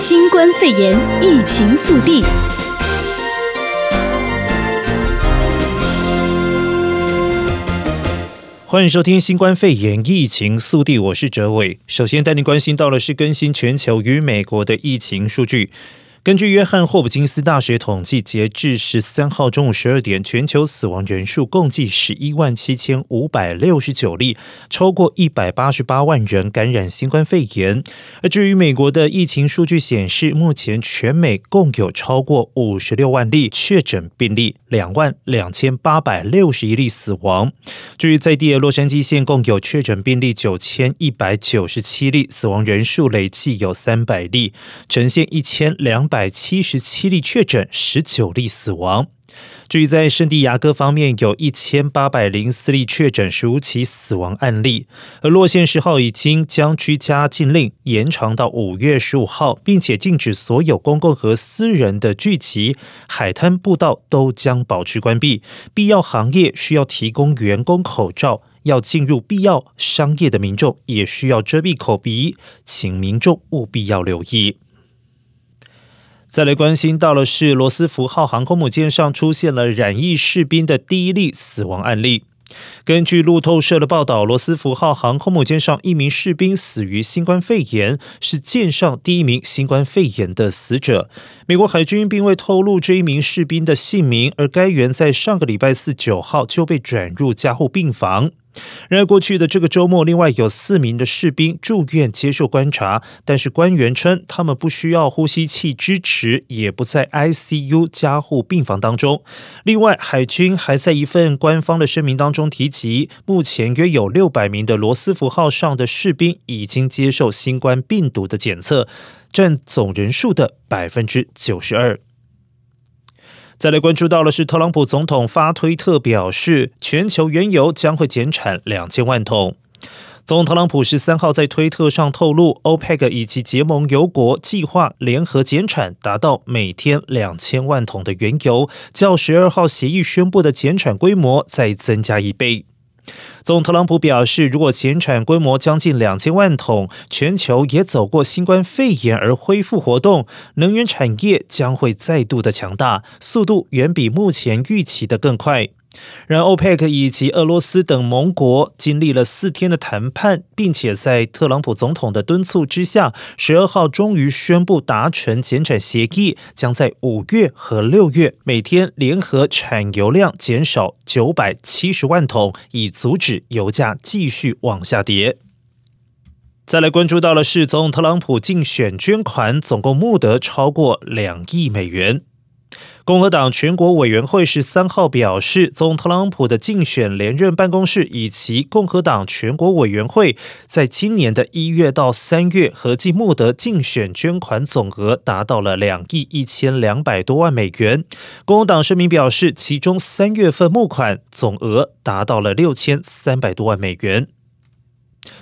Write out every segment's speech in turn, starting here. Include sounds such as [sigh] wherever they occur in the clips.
新冠肺炎疫情速递。欢迎收听新冠肺炎疫情速递，我是哲伟。首先带您关心到的是更新全球与美国的疫情数据。根据约翰霍普金斯大学统计，截至十三号中午十二点，全球死亡人数共计十一万七千五百六十九例，超过一百八十八万人感染新冠肺炎。而至于美国的疫情数据显示，目前全美共有超过五十六万例确诊病例，两万两千八百六十一例死亡。至于在地的洛杉矶县，共有确诊病例九千一百九十七例，死亡人数累计有三百例，呈现一千两百。百七十七例确诊，十九例死亡。至于在圣地亚哥方面，有一千八百零四例确诊，十五起死亡案例。而洛县十号已经将居家禁令延长到五月十五号，并且禁止所有公共和私人的聚集，海滩步道都将保持关闭。必要行业需要提供员工口罩，要进入必要商业的民众也需要遮蔽口鼻，请民众务必要留意。再来关心到的是，罗斯福号航空母舰上出现了染疫士兵的第一例死亡案例。根据路透社的报道，罗斯福号航空母舰上一名士兵死于新冠肺炎，是舰上第一名新冠肺炎的死者。美国海军并未透露这一名士兵的姓名，而该员在上个礼拜四九号就被转入加护病房。然而，过去的这个周末，另外有四名的士兵住院接受观察，但是官员称他们不需要呼吸器支持，也不在 ICU 加护病房当中。另外，海军还在一份官方的声明当中提及，目前约有六百名的罗斯福号上的士兵已经接受新冠病毒的检测，占总人数的百分之九十二。再来关注到的是，特朗普总统发推特表示，全球原油将会减产两千万桶。总统特朗普十三号在推特上透露，OPEC 以及结盟油国计划联合减产，达到每天两千万桶的原油，较十二号协议宣布的减产规模再增加一倍。总特朗普表示，如果减产规模将近两千万桶，全球也走过新冠肺炎而恢复活动，能源产业将会再度的强大，速度远比目前预期的更快。然而欧佩克以及俄罗斯等盟国经历了四天的谈判，并且在特朗普总统的敦促之下，十二号终于宣布达成减产协议，将在五月和六月每天联合产油量减少九百七十万桶，以阻止油价继续往下跌。再来关注到的是，总统特朗普竞选捐款总共募得超过两亿美元。共和党全国委员会十三号表示，总统特朗普的竞选连任办公室以及共和党全国委员会在今年的一月到三月合计募得竞选捐款总额达到了两亿一千两百多万美元。共和党声明表示，其中三月份募款总额达到了六千三百多万美元。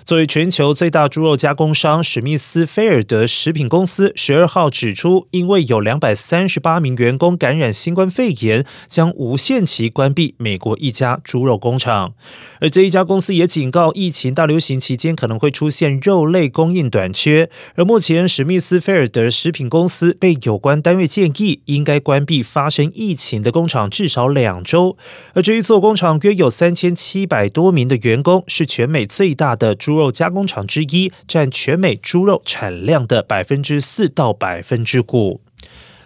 作为全球最大猪肉加工商史密斯菲尔德食品公司，十二号指出，因为有两百三十八名员工感染新冠肺炎，将无限期关闭美国一家猪肉工厂。而这一家公司也警告，疫情大流行期间可能会出现肉类供应短缺。而目前，史密斯菲尔德食品公司被有关单位建议，应该关闭发生疫情的工厂至少两周。而这一座工厂约有三千七百多名的员工，是全美最大的。猪肉加工厂之一，占全美猪肉产量的百分之四到百分之五。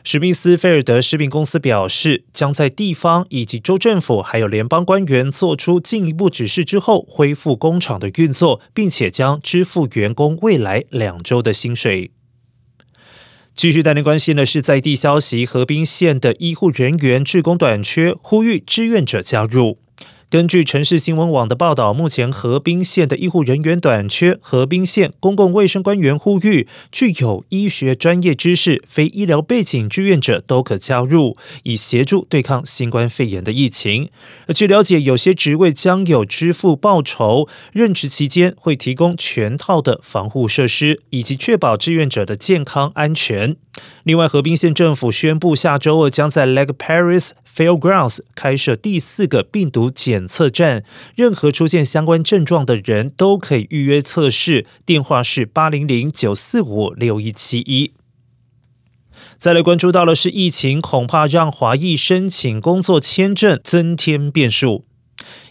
史密斯菲尔德食品公司表示，将在地方以及州政府还有联邦官员做出进一步指示之后，恢复工厂的运作，并且将支付员工未来两周的薪水。继续带您关心的是在地消息，河滨县的医护人员志工短缺，呼吁志愿者加入。根据城市新闻网的报道，目前河滨县的医护人员短缺，河滨县公共卫生官员呼吁，具有医学专业知识、非医疗背景志愿者都可加入，以协助对抗新冠肺炎的疫情。而据了解，有些职位将有支付报酬，任职期间会提供全套的防护设施，以及确保志愿者的健康安全。另外，河滨县政府宣布，下周二将在 Lake Paris Fairgrounds 开设第四个病毒检测站，任何出现相关症状的人都可以预约测试，电话是八零零九四五六一七一。再来关注到的是疫情，恐怕让华裔申请工作签证增添变数。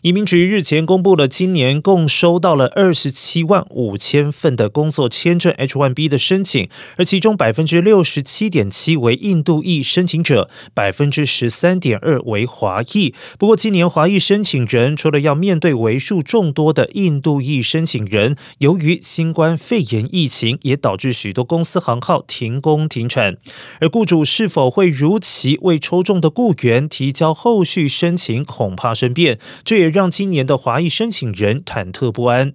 移民局日前公布了今年共收到了二十七万五千份的工作签证 H-1B 的申请，而其中百分之六十七点七为印度裔申请者，百分之十三点二为华裔。不过，今年华裔申请人除了要面对为数众多的印度裔申请人，由于新冠肺炎疫情，也导致许多公司行号停工停产，而雇主是否会如期为抽中的雇员提交后续申请，恐怕生变。这也让今年的华裔申请人忐忑不安。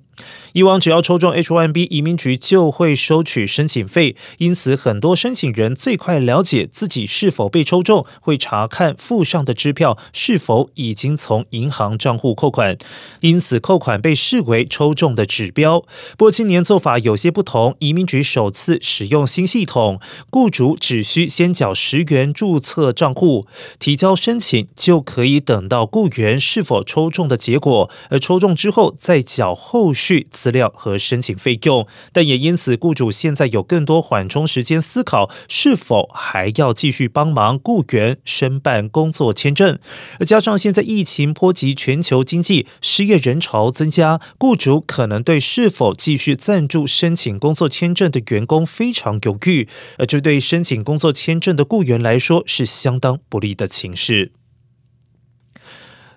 以往只要抽中 H-1B，移民局就会收取申请费，因此很多申请人最快了解自己是否被抽中，会查看附上的支票是否已经从银行账户扣款，因此扣款被视为抽中的指标。不过今年做法有些不同，移民局首次使用新系统，雇主只需先缴十元注册账户，提交申请就可以等到雇员是否抽中的结果，而抽中之后再缴后续。去资料和申请费用，但也因此，雇主现在有更多缓冲时间思考是否还要继续帮忙雇员申办工作签证。而加上现在疫情波及全球经济，失业人潮增加，雇主可能对是否继续赞助申请工作签证的员工非常犹豫，而这对申请工作签证的雇员来说是相当不利的情势。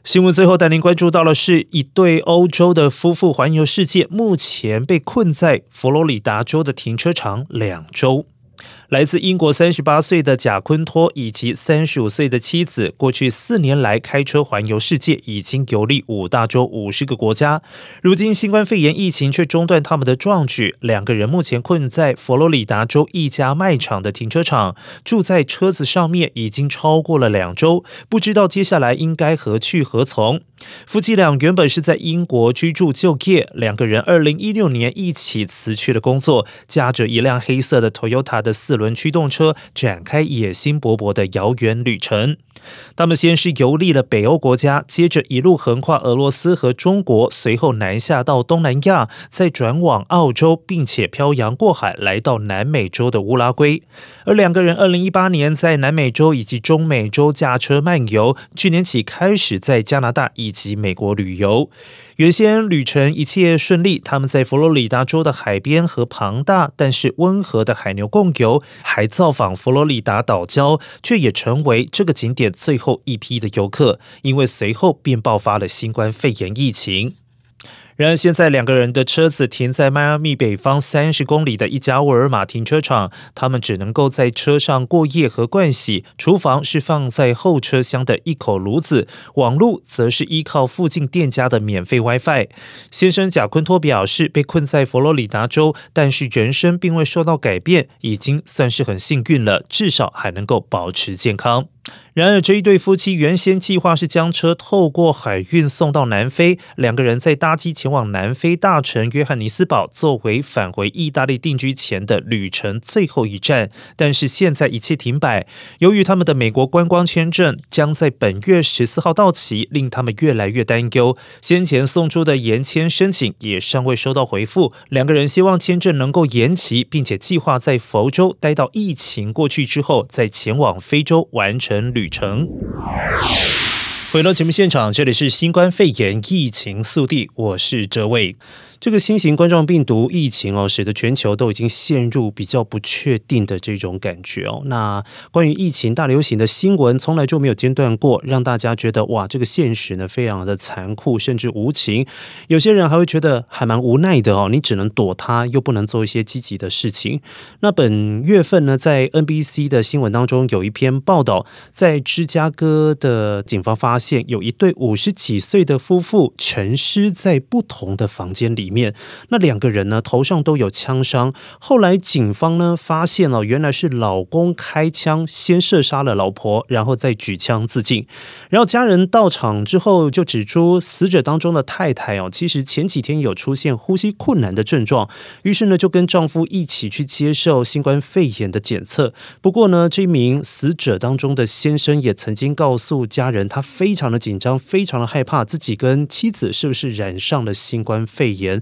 新闻最后带您关注到的是一对欧洲的夫妇环游世界，目前被困在佛罗里达州的停车场两周。来自英国三十八岁的贾昆托以及三十五岁的妻子，过去四年来开车环游世界，已经游历五大洲五十个国家。如今新冠肺炎疫情却中断他们的壮举，两个人目前困在佛罗里达州一家卖场的停车场，住在车子上面已经超过了两周，不知道接下来应该何去何从。夫妻俩原本是在英国居住就业，两个人二零一六年一起辞去了工作，驾着一辆黑色的 Toyota 的四轮驱动车，展开野心勃勃的遥远旅程。他们先是游历了北欧国家，接着一路横跨俄罗斯和中国，随后南下到东南亚，再转往澳洲，并且漂洋过海来到南美洲的乌拉圭。而两个人二零一八年在南美洲以及中美洲驾车漫游，去年起开始在加拿大以及美国旅游。原先旅程一切顺利，他们在佛罗里达州的海边和庞大但是温和的海牛共游，还造访佛罗里达岛礁，却也成为这个景点最后一批的游客，因为随后便爆发了新冠肺炎疫情。然而，现在两个人的车子停在迈阿密北方三十公里的一家沃尔玛停车场，他们只能够在车上过夜和盥洗。厨房是放在后车厢的一口炉子，网路则是依靠附近店家的免费 WiFi。先生贾昆托表示，被困在佛罗里达州，但是人生并未受到改变，已经算是很幸运了，至少还能够保持健康。然而，这一对夫妻原先计划是将车透过海运送到南非，两个人再搭机前往南非大城约翰尼斯堡，作为返回意大利定居前的旅程最后一站。但是现在一切停摆，由于他们的美国观光签证将在本月十四号到期，令他们越来越担忧。先前送出的延签申请也尚未收到回复，两个人希望签证能够延期，并且计划在佛州待到疫情过去之后，再前往非洲完成。旅程。回到节目现场，这里是新冠肺炎疫情速递，我是哲伟。这个新型冠状病毒疫情哦，使得全球都已经陷入比较不确定的这种感觉哦。那关于疫情大流行的新闻，从来就没有间断过，让大家觉得哇，这个现实呢非常的残酷，甚至无情。有些人还会觉得还蛮无奈的哦，你只能躲它，又不能做一些积极的事情。那本月份呢，在 NBC 的新闻当中有一篇报道，在芝加哥的警方发现有一对五十几岁的夫妇沉尸在不同的房间里。里面那两个人呢，头上都有枪伤。后来警方呢发现了，原来是老公开枪先射杀了老婆，然后再举枪自尽。然后家人到场之后就指出，死者当中的太太哦，其实前几天有出现呼吸困难的症状，于是呢就跟丈夫一起去接受新冠肺炎的检测。不过呢，这名死者当中的先生也曾经告诉家人，他非常的紧张，非常的害怕自己跟妻子是不是染上了新冠肺炎。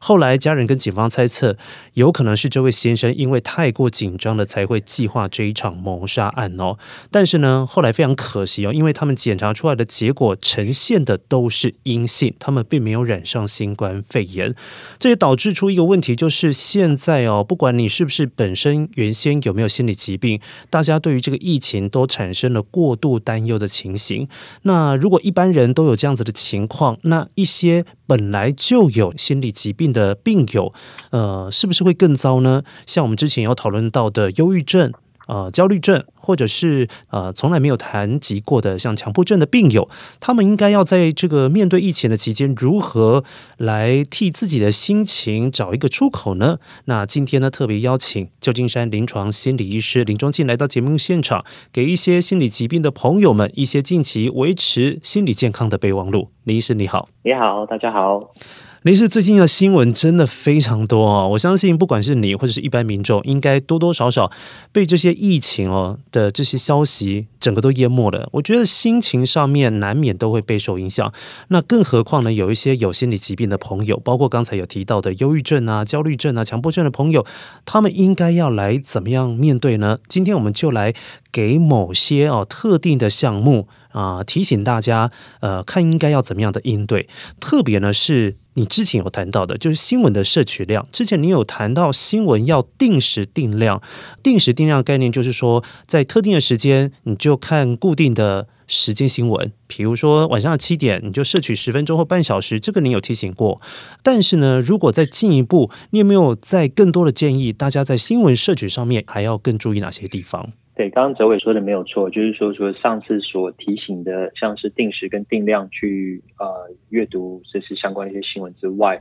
后来家人跟警方猜测，有可能是这位先生因为太过紧张了，才会计划这一场谋杀案哦。但是呢，后来非常可惜哦，因为他们检查出来的结果呈现的都是阴性，他们并没有染上新冠肺炎。这也导致出一个问题，就是现在哦，不管你是不是本身原先有没有心理疾病，大家对于这个疫情都产生了过度担忧的情形。那如果一般人都有这样子的情况，那一些本来就有心心理疾病的病友，呃，是不是会更糟呢？像我们之前有讨论到的忧郁症。呃，焦虑症，或者是呃，从来没有谈及过的像强迫症的病友，他们应该要在这个面对疫情的期间，如何来替自己的心情找一个出口呢？那今天呢，特别邀请旧金山临床心理医师林忠进来到节目现场，给一些心理疾病的朋友们一些近期维持心理健康的备忘录。林医师你好，你好，大家好。林医师，最近的新闻真的非常多哦，我相信不管是你或者是一般民众，应该多多少少被这些疫情哦的这些消息整个都淹没了。我觉得心情上面难免都会备受影响。那更何况呢，有一些有心理疾病的朋友，包括刚才有提到的忧郁症啊、焦虑症啊、强迫症的朋友，他们应该要来怎么样面对呢？今天我们就来给某些哦特定的项目啊提醒大家，呃，看应该要怎么样的应对。特别呢是。你之前有谈到的，就是新闻的摄取量。之前你有谈到新闻要定时定量，定时定量概念就是说，在特定的时间，你就看固定的时间新闻。比如说晚上七点，你就摄取十分钟或半小时。这个你有提醒过。但是呢，如果再进一步，你有没有在更多的建议？大家在新闻摄取上面还要更注意哪些地方？对，刚刚哲伟说的没有错，就是说，说上次所提醒的，像是定时跟定量去呃阅读这是相关的一些新闻之外，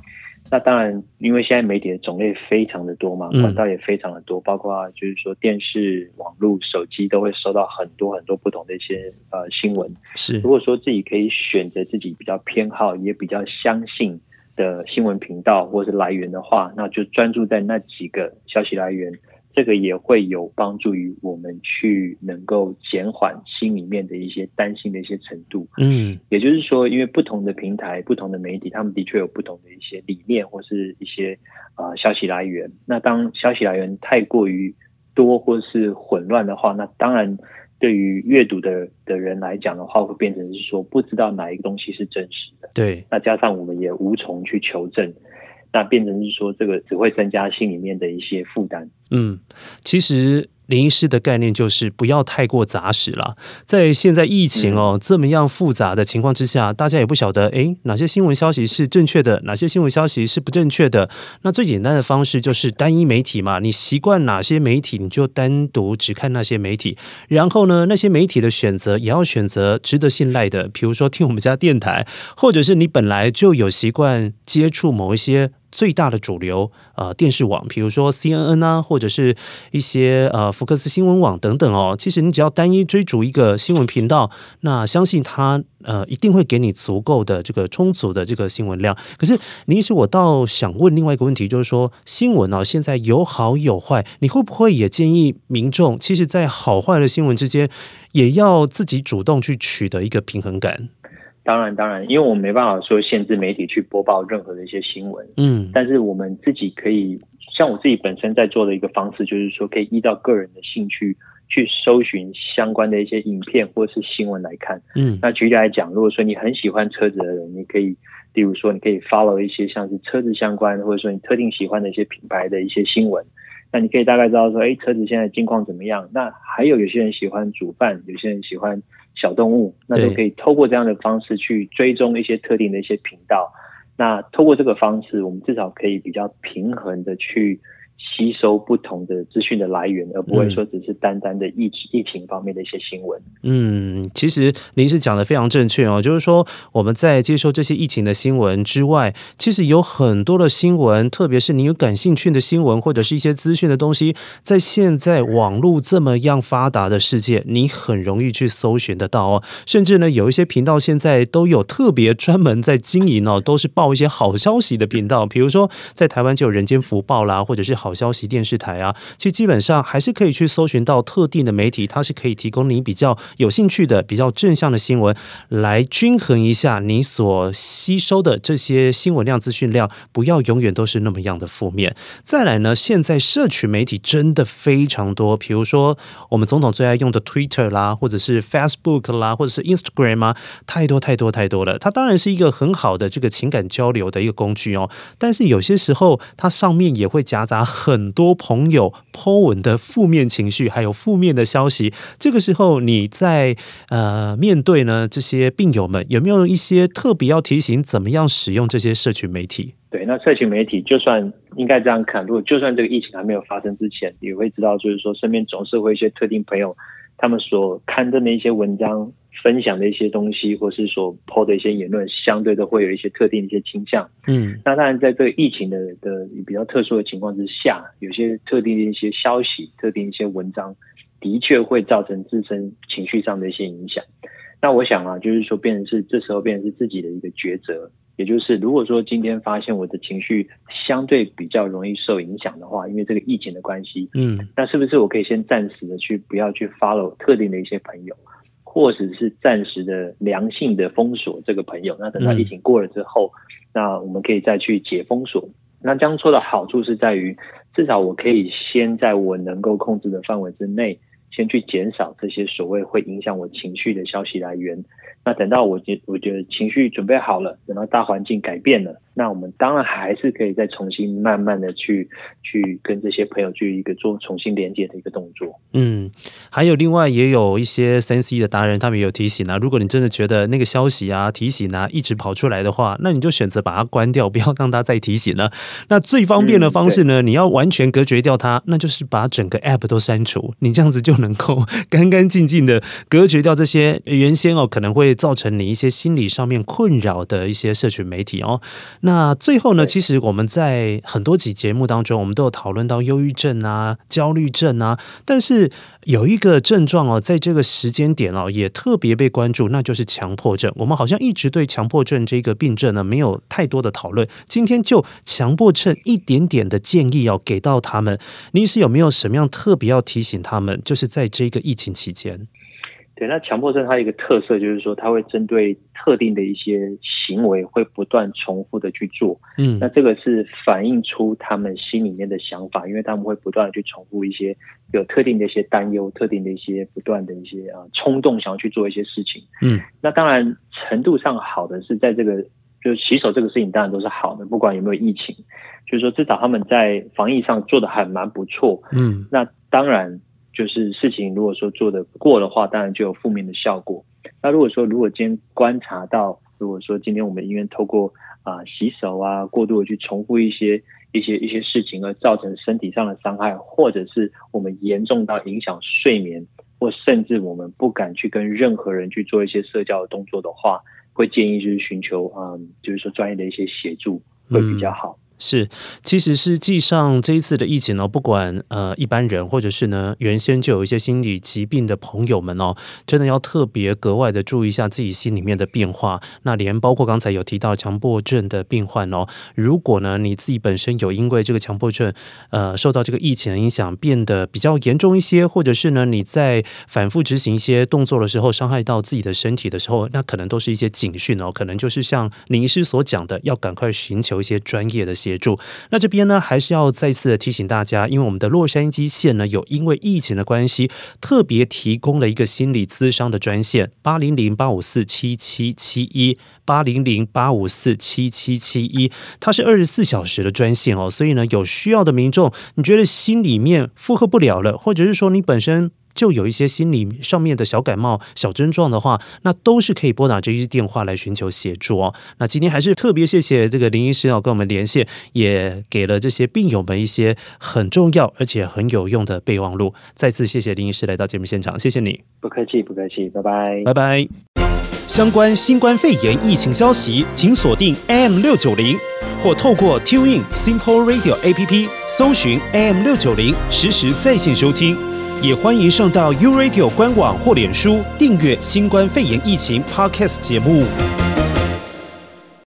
那当然，因为现在媒体的种类非常的多嘛，管道也非常的多，包括就是说电视、网络、手机都会收到很多很多不同的一些呃新闻。是，如果说自己可以选择自己比较偏好也比较相信的新闻频道或是来源的话，那就专注在那几个消息来源。这个也会有帮助于我们去能够减缓心里面的一些担心的一些程度。嗯，也就是说，因为不同的平台、不同的媒体，他们的确有不同的一些理念或是一些呃消息来源。那当消息来源太过于多或是混乱的话，那当然对于阅读的的人来讲的话，会变成是说不知道哪一个东西是真实的。对，那加上我们也无从去求证。那变成是说，这个只会增加心里面的一些负担。嗯，其实。林医师的概念就是不要太过杂实了。在现在疫情哦这么样复杂的情况之下，大家也不晓得诶哪些新闻消息是正确的，哪些新闻消息是不正确的。那最简单的方式就是单一媒体嘛，你习惯哪些媒体，你就单独只看那些媒体。然后呢，那些媒体的选择也要选择值得信赖的，比如说听我们家电台，或者是你本来就有习惯接触某一些。最大的主流呃电视网，比如说 CNN 啊，或者是一些呃福克斯新闻网等等哦。其实你只要单一追逐一个新闻频道，那相信它呃一定会给你足够的这个充足的这个新闻量。可是，林医师，我倒想问另外一个问题，就是说新闻啊，现在有好有坏，你会不会也建议民众，其实，在好坏的新闻之间，也要自己主动去取得一个平衡感？当然，当然，因为我们没办法说限制媒体去播报任何的一些新闻，嗯，但是我们自己可以，像我自己本身在做的一个方式，就是说可以依照个人的兴趣去搜寻相关的一些影片或是新闻来看，嗯，那举例来讲，如果说你很喜欢车子的人，你可以，例如说你可以 follow 一些像是车子相关，或者说你特定喜欢的一些品牌的一些新闻，那你可以大概知道说，哎，车子现在近况怎么样？那还有有些人喜欢煮饭，有些人喜欢。小动物，那都可以透过这样的方式去追踪一些特定的一些频道。那透过这个方式，我们至少可以比较平衡的去。吸收不同的资讯的来源，而不会说只是单单的疫疫情方面的一些新闻。嗯，其实您是讲的非常正确哦，就是说我们在接收这些疫情的新闻之外，其实有很多的新闻，特别是你有感兴趣的新闻或者是一些资讯的东西，在现在网络这么样发达的世界，你很容易去搜寻得到哦。甚至呢，有一些频道现在都有特别专门在经营哦，都是报一些好消息的频道，比如说在台湾就有人间福报啦，或者是好。好消息电视台啊，其实基本上还是可以去搜寻到特定的媒体，它是可以提供你比较有兴趣的、比较正向的新闻，来均衡一下你所吸收的这些新闻量、资讯量，不要永远都是那么样的负面。再来呢，现在社群媒体真的非常多，比如说我们总统最爱用的 Twitter 啦，或者是 Facebook 啦，或者是 Instagram 啊，太多太多太多了。它当然是一个很好的这个情感交流的一个工具哦，但是有些时候它上面也会夹杂很多朋友 po 文的负面情绪，还有负面的消息。这个时候你在呃面对呢这些病友们，有没有一些特别要提醒，怎么样使用这些社群媒体？对，那社群媒体就算应该这样看，如果就算这个疫情还没有发生之前，也会知道，就是说身边总是会一些特定朋友，他们所刊登的一些文章、分享的一些东西，或是所 po 的一些言论，相对都会有一些特定的一些倾向。嗯，那当然在这个疫情的的比较特殊的情况之下，有些特定的一些消息、特定一些文章，的确会造成自身情绪上的一些影响。那我想啊，就是说，变成是这时候变成是自己的一个抉择。也就是，如果说今天发现我的情绪相对比较容易受影响的话，因为这个疫情的关系，嗯，那是不是我可以先暂时的去不要去 follow 特定的一些朋友，或者是暂时的良性的封锁这个朋友？那等到疫情过了之后，那我们可以再去解封锁。那这样做的好处是在于，至少我可以先在我能够控制的范围之内。先去减少这些所谓会影响我情绪的消息来源。那等到我觉我觉得情绪准备好了，等到大环境改变了，那我们当然还是可以再重新慢慢的去去跟这些朋友去一个做重新连接的一个动作。嗯，还有另外也有一些三 C 的达人，他们也有提醒啊，如果你真的觉得那个消息啊提醒啊一直跑出来的话，那你就选择把它关掉，[laughs] 不要让它再提醒了。那最方便的方式呢，嗯、你要完全隔绝掉它，那就是把整个 App 都删除，你这样子就。能够 [laughs] 干干净净的隔绝掉这些原先哦可能会造成你一些心理上面困扰的一些社群媒体哦。那最后呢，其实我们在很多集节目当中，我们都有讨论到忧郁症啊、焦虑症啊，但是。有一个症状哦，在这个时间点哦，也特别被关注，那就是强迫症。我们好像一直对强迫症这个病症呢，没有太多的讨论。今天就强迫症一点点的建议要给到他们，你是有没有什么样特别要提醒他们？就是在这个疫情期间。对，那强迫症它有一个特色就是说，它会针对特定的一些行为，会不断重复的去做。嗯，那这个是反映出他们心里面的想法，因为他们会不断的去重复一些有特定的一些担忧、特定的一些不断的一些啊冲动，想要去做一些事情。嗯，那当然程度上好的是在这个就是洗手这个事情，当然都是好的，不管有没有疫情，就是说至少他们在防疫上做的还蛮不错。嗯，那当然。就是事情如果说做的过的话，当然就有负面的效果。那如果说如果今天观察到，如果说今天我们医院透过啊、呃、洗手啊，过度的去重复一些一些一些事情，而造成身体上的伤害，或者是我们严重到影响睡眠，或甚至我们不敢去跟任何人去做一些社交的动作的话，会建议就是寻求啊、呃，就是说专业的一些协助会比较好。嗯是，其实实际上这一次的疫情呢，不管呃一般人或者是呢原先就有一些心理疾病的朋友们哦，真的要特别格外的注意一下自己心里面的变化。那连包括刚才有提到强迫症的病患哦，如果呢你自己本身有因为这个强迫症呃受到这个疫情的影响变得比较严重一些，或者是呢你在反复执行一些动作的时候伤害到自己的身体的时候，那可能都是一些警讯哦，可能就是像林医师所讲的，要赶快寻求一些专业的协助。那这边呢，还是要再次的提醒大家，因为我们的洛杉矶县呢，有因为疫情的关系，特别提供了一个心理咨商的专线，八零零八五四七七七一，八零零八五四七七七一，它是二十四小时的专线哦，所以呢，有需要的民众，你觉得心里面负荷不了了，或者是说你本身。就有一些心理上面的小感冒、小症状的话，那都是可以拨打这一电话来寻求协助哦。那今天还是特别谢谢这个林医师要跟我们连线，也给了这些病友们一些很重要而且很有用的备忘录。再次谢谢林医师来到节目现场，谢谢你。不客气，不客气，拜拜，拜拜。相关新冠肺炎疫情消息，请锁定 AM 六九零，或透过 TuneIn Simple Radio APP 搜寻 AM 六九零，实时在线收听。也欢迎上到 U Radio 官网或脸书订阅新冠肺炎疫情 Podcast 节目。